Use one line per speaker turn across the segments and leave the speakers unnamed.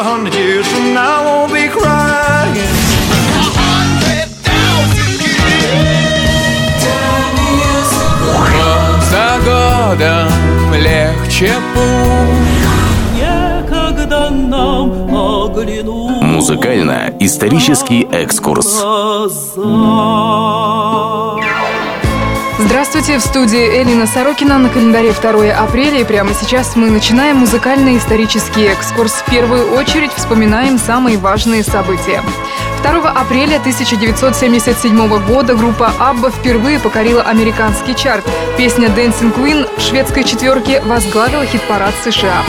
a hundred years from now, I won't be crying.
За годом легче путь
Некогда нам оглянуть
Музыкально-исторический экскурс.
глаза.
Здравствуйте, в студии Элина Сорокина на календаре 2 апреля. И прямо сейчас мы начинаем музыкальный исторический экскурс. В первую очередь вспоминаем самые важные события. 2 апреля 1977 года группа ABBA впервые покорила американский чарт. Песня «Dancing Queen» шведской четверке возглавила хит-парад США.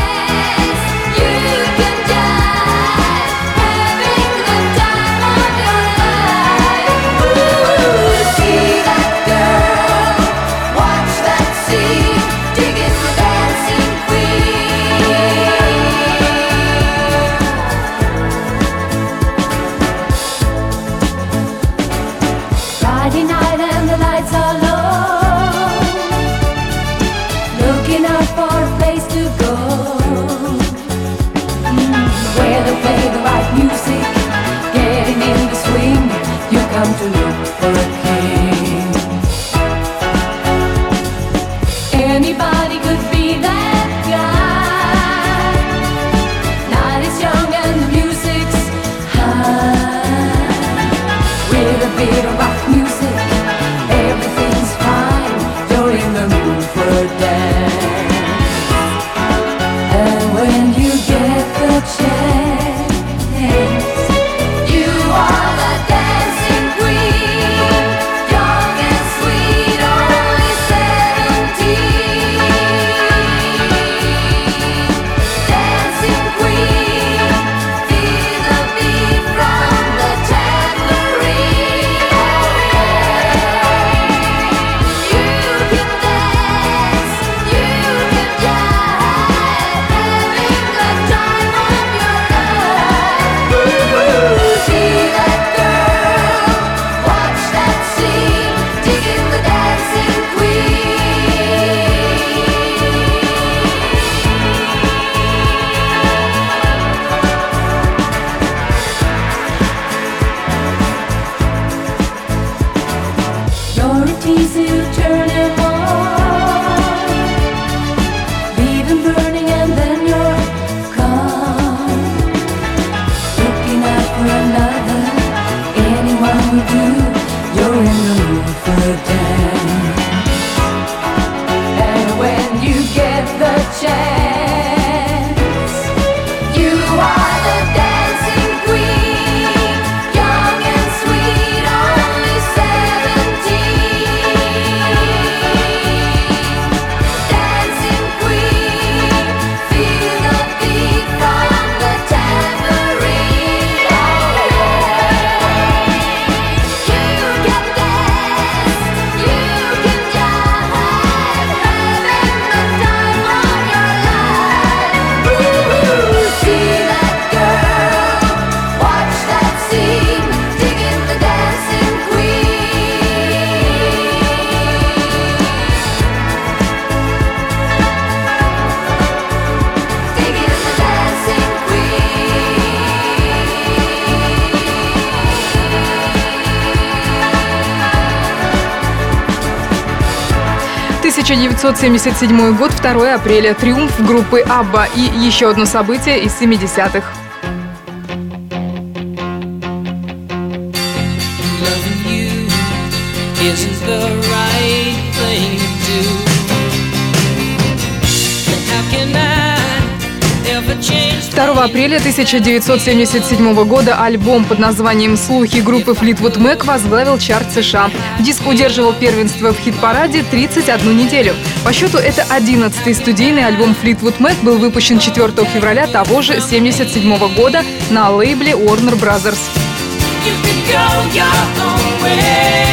tease you, turn it
1977 год, 2 апреля. Триумф группы «Абба» и еще одно событие из 70-х.
Loving you isn't the right thing to do. How can I?
2 апреля 1977 года альбом под названием «Слухи» группы Fleetwood Mac возглавил чарт США. Диск удерживал первенство в хит-параде 31 неделю. По счету это 11-й студийный альбом Fleetwood Mac был выпущен 4 февраля того же 1977 года на лейбле Warner Brothers.
You can go your own way.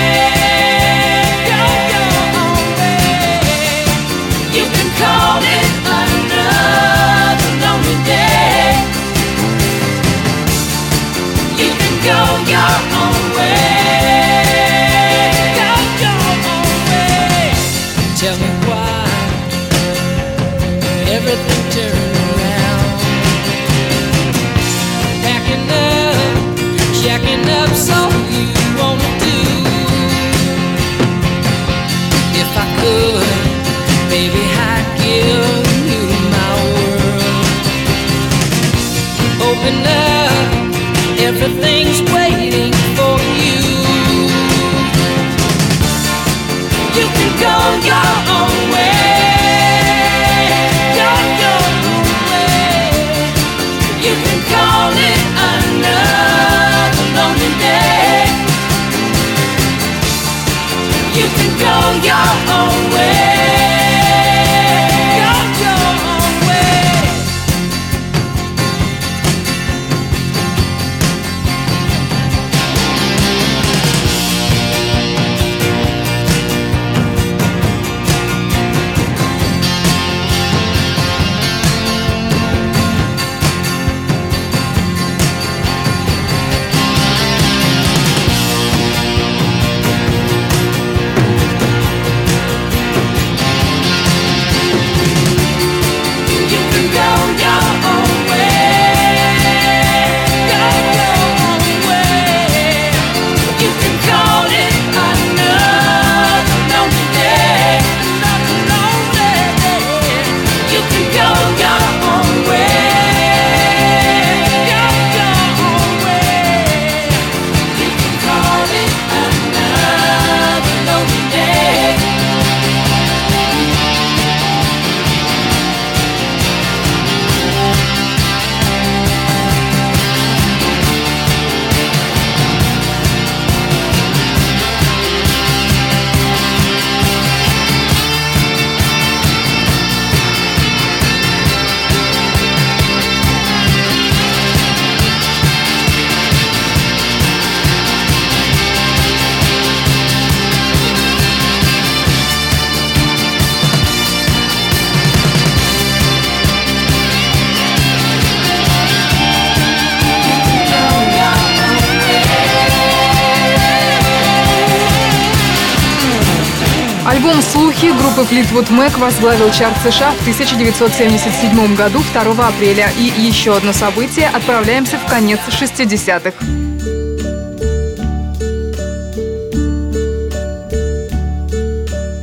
Альбом «Слухи» группы Fleetwood Mac возглавил чарт США в 1977 году 2 апреля. И еще одно событие. Отправляемся в конец 60-х.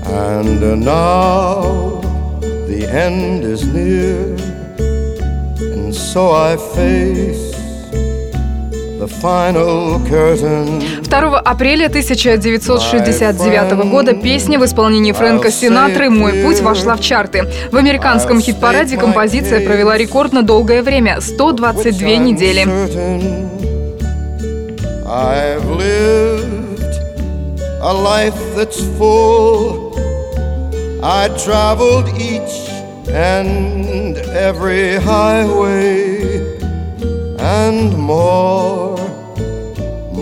And now the end is near, and so I face.
2 апреля 1969 года песня в исполнении Фрэнка Синатры «Мой путь» вошла в чарты. В американском хит-параде композиция провела рекордно долгое время – 122 недели.
I've lived a life that's full. I traveled each and every highway and more,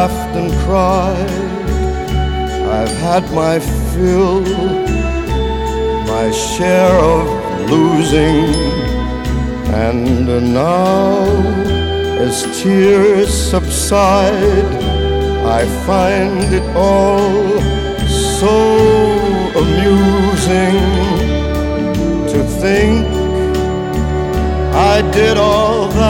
laughed and cried, I've had my fill, my share of losing, and now as tears subside, I find it all so amusing to think I did all that,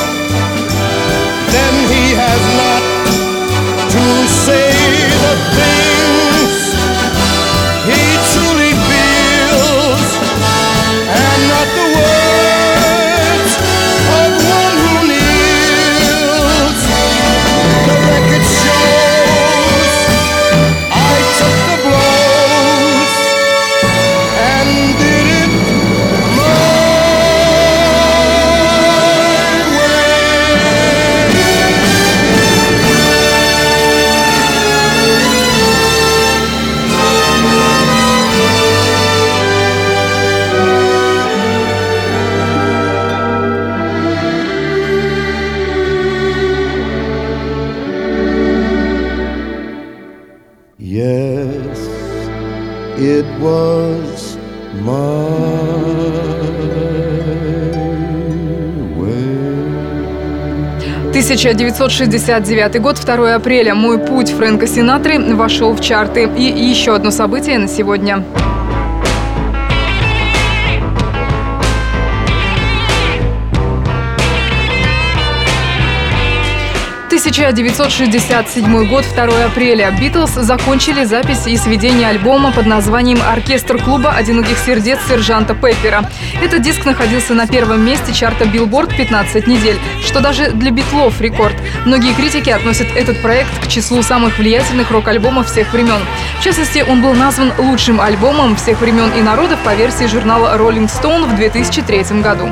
1969 год, 2 апреля. «Мой путь» Фрэнка Синатры вошел в чарты. И еще одно событие на сегодня. 1967 год, 2 апреля. Битлз закончили запись и сведение альбома под названием «Оркестр клуба одиноких сердец сержанта Пеппера». Этот диск находился на первом месте чарта Billboard 15 недель, что даже для битлов рекорд. Многие критики относят этот проект к числу самых влиятельных рок-альбомов всех времен. В частности, он был назван лучшим альбомом всех времен и народов по версии журнала Rolling Stone в 2003 году.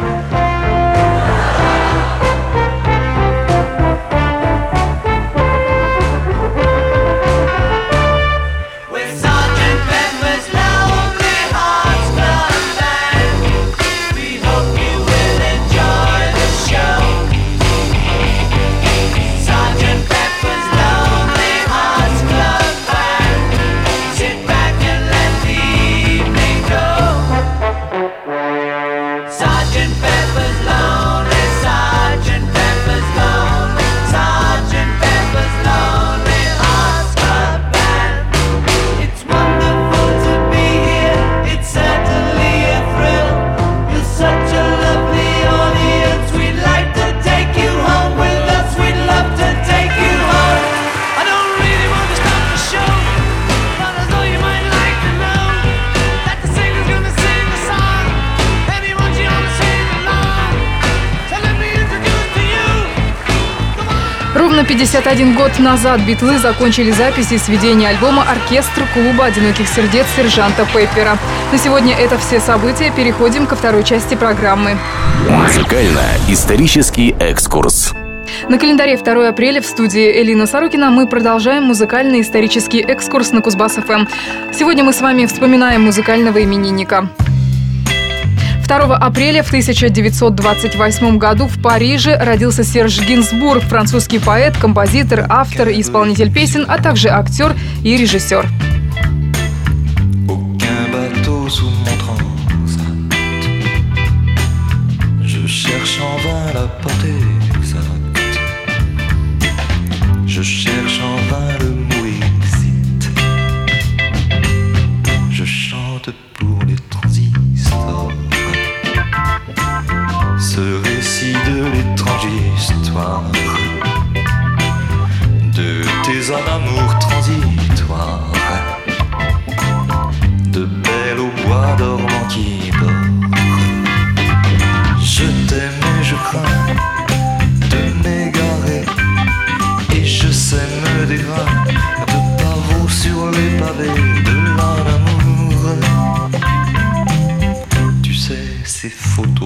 151 год назад битлы закончили записи и сведение альбома «Оркестр клуба одиноких сердец» сержанта Пеппера. На сегодня это все события. Переходим ко второй части программы.
Музыкально-исторический экскурс.
На календаре 2 апреля в студии Элина Сорокина мы продолжаем музыкально-исторический экскурс на Кузбасс-ФМ. Сегодня мы с вами вспоминаем музыкального именинника. 2 апреля в 1928 году в Париже родился Серж Гинзбург, французский поэт, композитор, автор и исполнитель песен, а также актер и режиссер.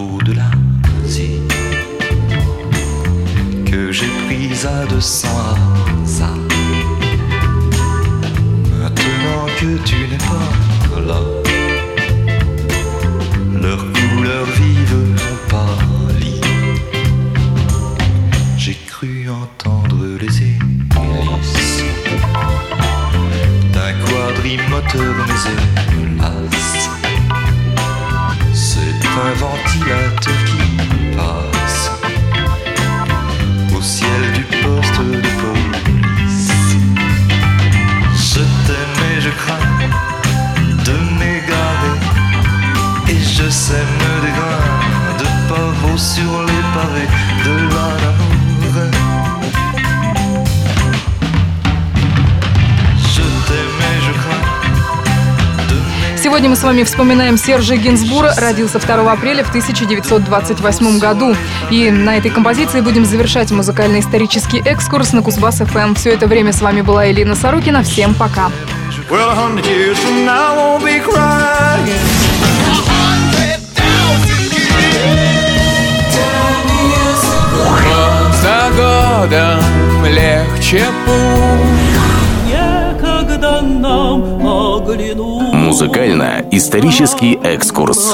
d'au-delà, que j'ai prise à 200 ça. Maintenant que tu n'es pas là, leurs couleurs vives n'ont pas. Ventilateur
Сегодня мы с вами вспоминаем Сержа Гинзбура. Родился 2 апреля в 1928 году. И на этой композиции будем завершать музыкально-исторический экскурс на Кузбасс ФМ. Все это время с вами была Элина Сорокина. Всем пока.
Well,
за годом легче путь
Некогда нам оглянуть
Музыкально-исторический экскурс.